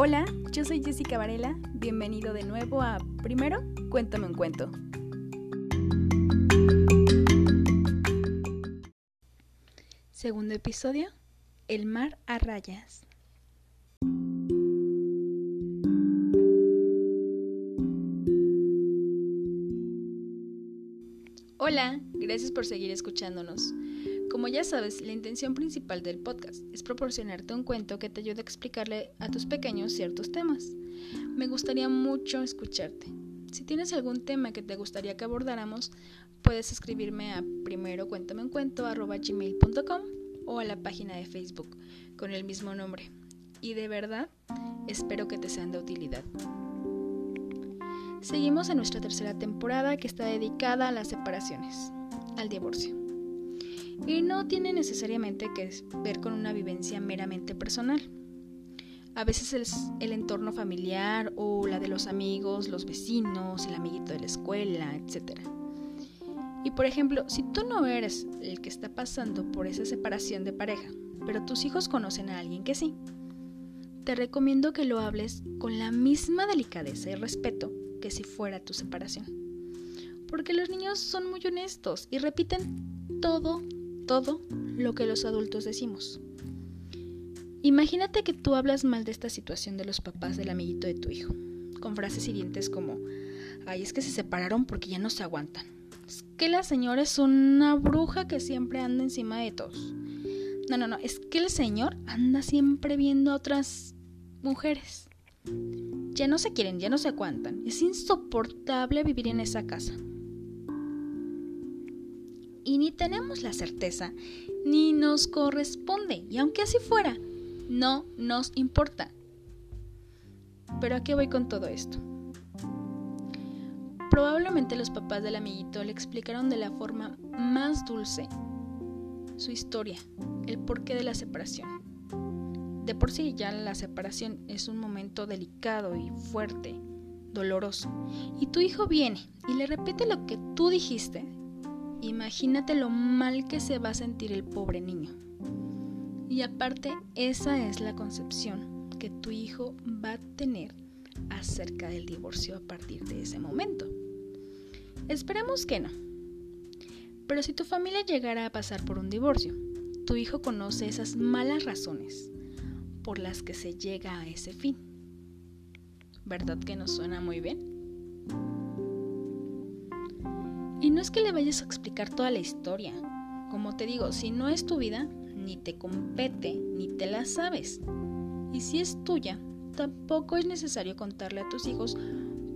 Hola, yo soy Jessica Varela, bienvenido de nuevo a Primero, cuéntame un cuento. Segundo episodio, El mar a rayas. Hola, gracias por seguir escuchándonos. Como ya sabes, la intención principal del podcast es proporcionarte un cuento que te ayude a explicarle a tus pequeños ciertos temas. Me gustaría mucho escucharte. Si tienes algún tema que te gustaría que abordáramos, puedes escribirme a primero o a la página de Facebook con el mismo nombre. Y de verdad, espero que te sean de utilidad. Seguimos en nuestra tercera temporada que está dedicada a las separaciones, al divorcio y no tiene necesariamente que ver con una vivencia meramente personal. A veces es el entorno familiar o la de los amigos, los vecinos, el amiguito de la escuela, etc. Y por ejemplo, si tú no eres el que está pasando por esa separación de pareja, pero tus hijos conocen a alguien que sí, te recomiendo que lo hables con la misma delicadeza y respeto que si fuera tu separación. Porque los niños son muy honestos y repiten todo todo lo que los adultos decimos. Imagínate que tú hablas mal de esta situación de los papás del amiguito de tu hijo, con frases hirientes como, ay, es que se separaron porque ya no se aguantan. Es que la señora es una bruja que siempre anda encima de todos. No, no, no, es que el señor anda siempre viendo a otras mujeres. Ya no se quieren, ya no se aguantan. Es insoportable vivir en esa casa y ni tenemos la certeza, ni nos corresponde, y aunque así fuera, no nos importa. Pero ¿a qué voy con todo esto? Probablemente los papás del amiguito le explicaron de la forma más dulce su historia, el porqué de la separación. De por sí ya la separación es un momento delicado y fuerte, doloroso. Y tu hijo viene y le repite lo que tú dijiste Imagínate lo mal que se va a sentir el pobre niño. Y aparte, esa es la concepción que tu hijo va a tener acerca del divorcio a partir de ese momento. Esperemos que no. Pero si tu familia llegara a pasar por un divorcio, tu hijo conoce esas malas razones por las que se llega a ese fin. ¿Verdad que nos suena muy bien? Es que le vayas a explicar toda la historia. Como te digo, si no es tu vida, ni te compete, ni te la sabes. Y si es tuya, tampoco es necesario contarle a tus hijos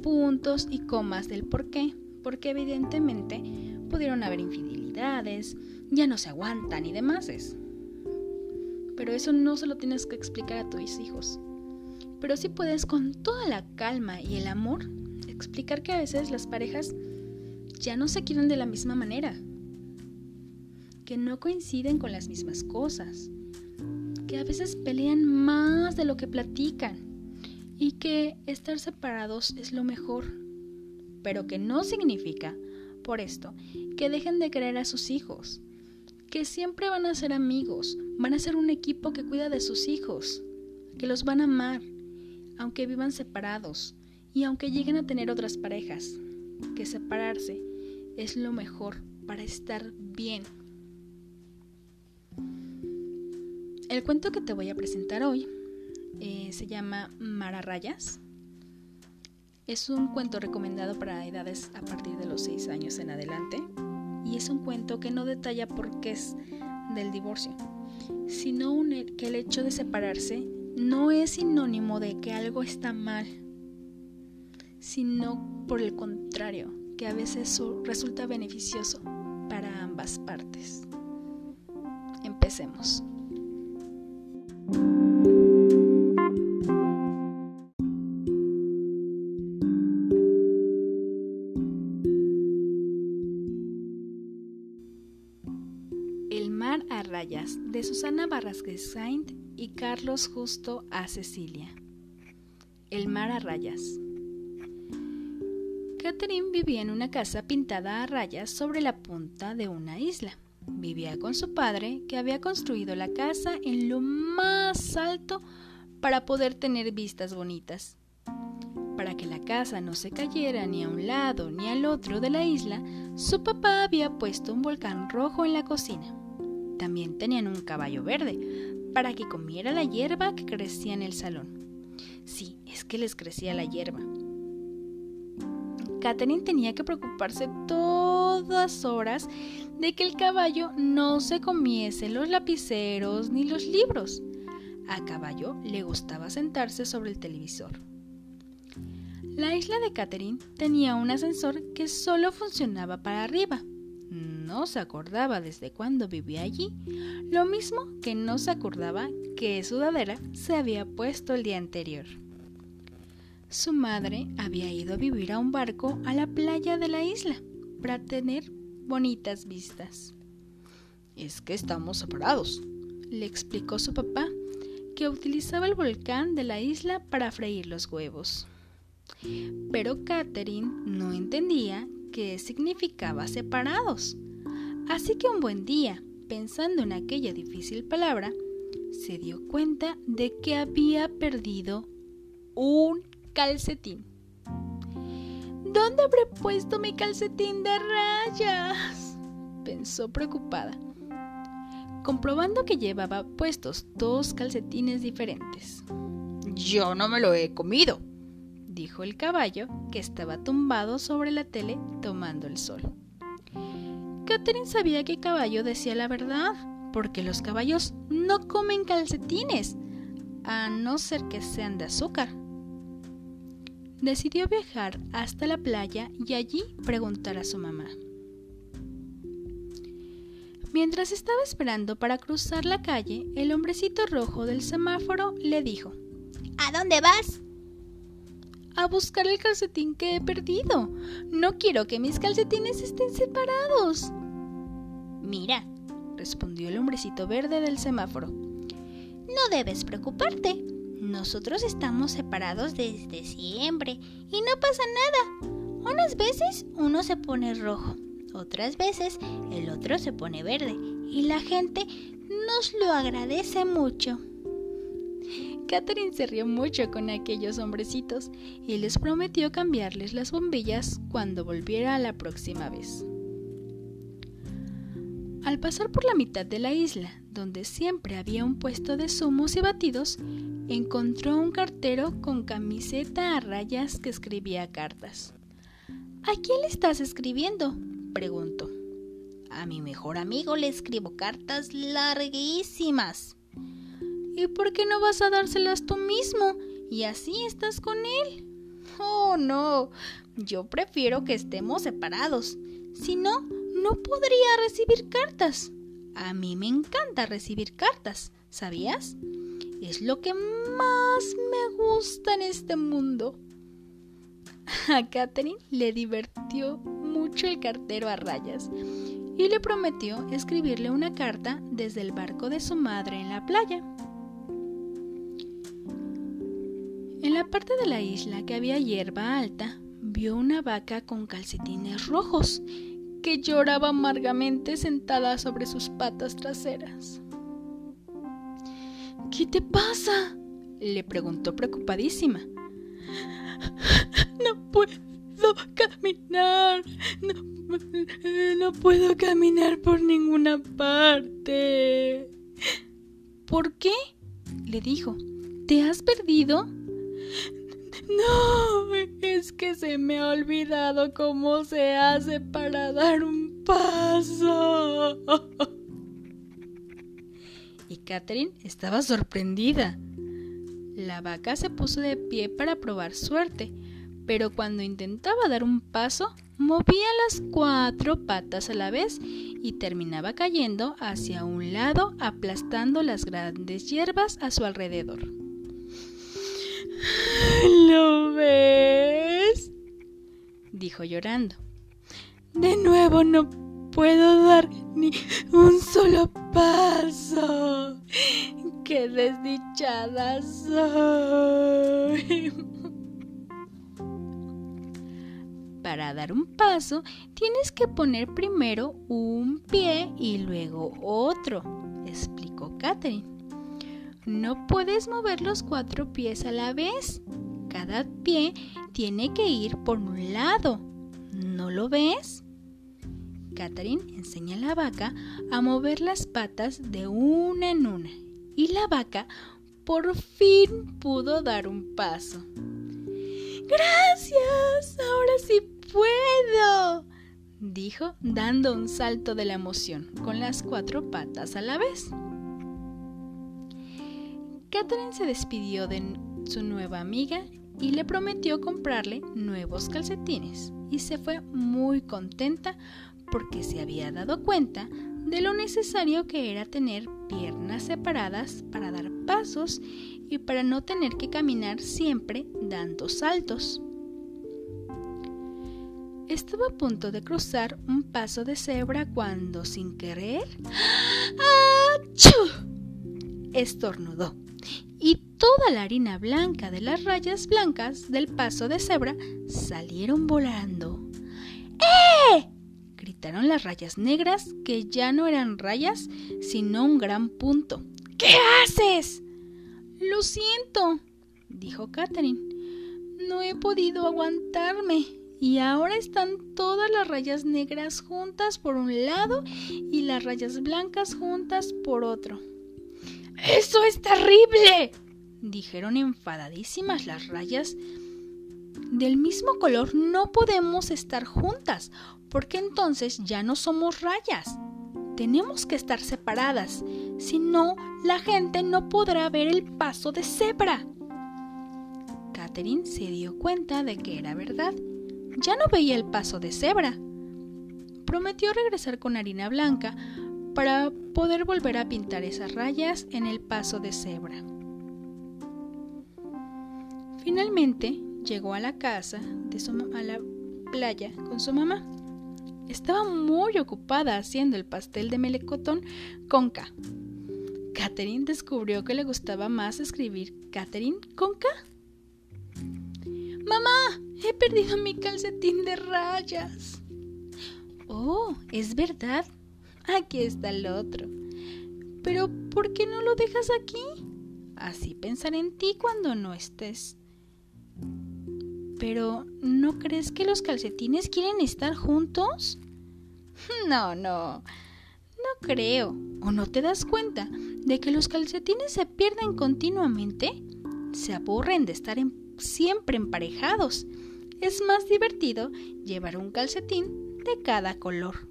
puntos y comas del por qué, porque evidentemente pudieron haber infidelidades, ya no se aguantan y demás. Pero eso no se lo tienes que explicar a tus hijos. Pero sí puedes con toda la calma y el amor explicar que a veces las parejas ya no se quieren de la misma manera, que no coinciden con las mismas cosas, que a veces pelean más de lo que platican. Y que estar separados es lo mejor, pero que no significa, por esto, que dejen de querer a sus hijos, que siempre van a ser amigos, van a ser un equipo que cuida de sus hijos, que los van a amar, aunque vivan separados y aunque lleguen a tener otras parejas, que separarse es lo mejor para estar bien. El cuento que te voy a presentar hoy eh, se llama Mararrayas. Es un cuento recomendado para edades a partir de los 6 años en adelante y es un cuento que no detalla por qué es del divorcio, sino que el hecho de separarse no es sinónimo de que algo está mal, sino por el contrario, que a veces resulta beneficioso para ambas partes. Empecemos. El mar a rayas de Susana Barrasquez Saint y Carlos Justo a Cecilia. El mar a rayas. Catherine vivía en una casa pintada a rayas sobre la punta de una isla. Vivía con su padre, que había construido la casa en lo más alto para poder tener vistas bonitas. Para que la casa no se cayera ni a un lado ni al otro de la isla, su papá había puesto un volcán rojo en la cocina. También tenían un caballo verde, para que comiera la hierba que crecía en el salón. Sí, es que les crecía la hierba. Catherine tenía que preocuparse todas horas de que el caballo no se comiese los lapiceros ni los libros. A caballo le gustaba sentarse sobre el televisor. La isla de Catherine tenía un ascensor que solo funcionaba para arriba. No se acordaba desde cuándo vivía allí, lo mismo que no se acordaba qué sudadera se había puesto el día anterior. Su madre había ido a vivir a un barco a la playa de la isla para tener bonitas vistas. Es que estamos separados, le explicó su papá, que utilizaba el volcán de la isla para freír los huevos. Pero Catherine no entendía qué significaba separados. Así que un buen día, pensando en aquella difícil palabra, se dio cuenta de que había perdido un calcetín. ¿Dónde habré puesto mi calcetín de rayas? pensó preocupada, comprobando que llevaba puestos dos calcetines diferentes. Yo no me lo he comido, dijo el caballo, que estaba tumbado sobre la tele tomando el sol. Catherine sabía que caballo decía la verdad, porque los caballos no comen calcetines, a no ser que sean de azúcar decidió viajar hasta la playa y allí preguntar a su mamá. Mientras estaba esperando para cruzar la calle, el hombrecito rojo del semáforo le dijo, ¿A dónde vas? A buscar el calcetín que he perdido. No quiero que mis calcetines estén separados. Mira, respondió el hombrecito verde del semáforo. No debes preocuparte. Nosotros estamos separados desde siempre y no pasa nada. Unas veces uno se pone rojo, otras veces el otro se pone verde y la gente nos lo agradece mucho. Catherine se rió mucho con aquellos hombrecitos y les prometió cambiarles las bombillas cuando volviera la próxima vez. Al pasar por la mitad de la isla, donde siempre había un puesto de zumos y batidos, encontró un cartero con camiseta a rayas que escribía cartas. ¿A quién le estás escribiendo? preguntó. A mi mejor amigo le escribo cartas larguísimas. ¿Y por qué no vas a dárselas tú mismo? Y así estás con él. Oh, no. Yo prefiero que estemos separados. Si no, no podría recibir cartas. A mí me encanta recibir cartas, ¿sabías? Es lo que más me gusta en este mundo. A Catherine le divirtió mucho el cartero a rayas y le prometió escribirle una carta desde el barco de su madre en la playa. En la parte de la isla que había hierba alta, vio una vaca con calcetines rojos que lloraba amargamente sentada sobre sus patas traseras. ¿Qué te pasa? le preguntó preocupadísima. No puedo caminar. No, no puedo caminar por ninguna parte. ¿Por qué? le dijo. ¿Te has perdido? No, es que se me ha olvidado cómo se hace para dar un paso. Y Catherine estaba sorprendida. La vaca se puso de pie para probar suerte, pero cuando intentaba dar un paso, movía las cuatro patas a la vez y terminaba cayendo hacia un lado, aplastando las grandes hierbas a su alrededor. ¿Lo ves? dijo llorando. De nuevo no puedo dar ni un solo paso. ¡Qué desdichada soy! Para dar un paso tienes que poner primero un pie y luego otro, explicó Catherine. no puedes mover los cuatro pies a la vez. Cada pie tiene que ir por un lado. ¿No lo ves? Catherine enseña a la vaca a mover las patas de una en una y la vaca por fin pudo dar un paso. Gracias, ahora sí puedo, dijo dando un salto de la emoción con las cuatro patas a la vez. Catherine se despidió de su nueva amiga y le prometió comprarle nuevos calcetines y se fue muy contenta porque se había dado cuenta de lo necesario que era tener piernas separadas para dar pasos y para no tener que caminar siempre dando saltos. Estaba a punto de cruzar un paso de cebra cuando, sin querer, ¡achú! estornudó y toda la harina blanca de las rayas blancas del paso de cebra salieron volando. ¡Eh! Gritaron las rayas negras que ya no eran rayas, sino un gran punto. ¿Qué haces? Lo siento, dijo Catherine. No he podido aguantarme. Y ahora están todas las rayas negras juntas por un lado y las rayas blancas juntas por otro. ¡Eso es terrible! dijeron enfadadísimas las rayas. Del mismo color no podemos estar juntas, porque entonces ya no somos rayas. Tenemos que estar separadas, si no, la gente no podrá ver el paso de cebra. Catherine se dio cuenta de que era verdad. Ya no veía el paso de cebra. Prometió regresar con harina blanca para poder volver a pintar esas rayas en el paso de cebra. Finalmente llegó a la casa de su a la playa con su mamá. Estaba muy ocupada haciendo el pastel de melocotón con K. Catherine descubrió que le gustaba más escribir Catherine con K. Mamá, he perdido mi calcetín de rayas. Oh, es verdad. Aquí está el otro. Pero, ¿por qué no lo dejas aquí? Así pensaré en ti cuando no estés. Pero, ¿no crees que los calcetines quieren estar juntos? No, no. No creo. ¿O no te das cuenta de que los calcetines se pierden continuamente? Se aburren de estar siempre emparejados. Es más divertido llevar un calcetín de cada color.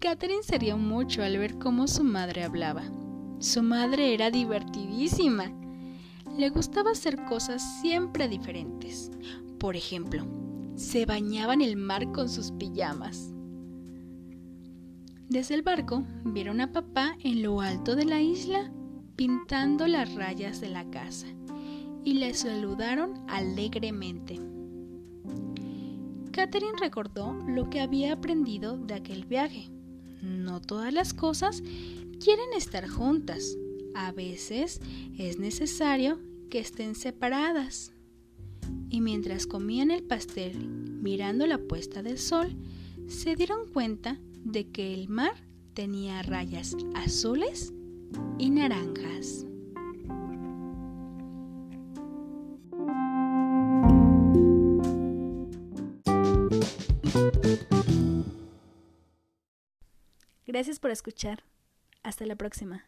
Catherine se rió mucho al ver cómo su madre hablaba. Su madre era divertidísima le gustaba hacer cosas siempre diferentes. Por ejemplo, se bañaba en el mar con sus pijamas. Desde el barco vieron a papá en lo alto de la isla pintando las rayas de la casa y le saludaron alegremente. Catherine recordó lo que había aprendido de aquel viaje. No todas las cosas quieren estar juntas. A veces es necesario que estén separadas. Y mientras comían el pastel, mirando la puesta del sol, se dieron cuenta de que el mar tenía rayas azules y naranjas. Gracias por escuchar. Hasta la próxima.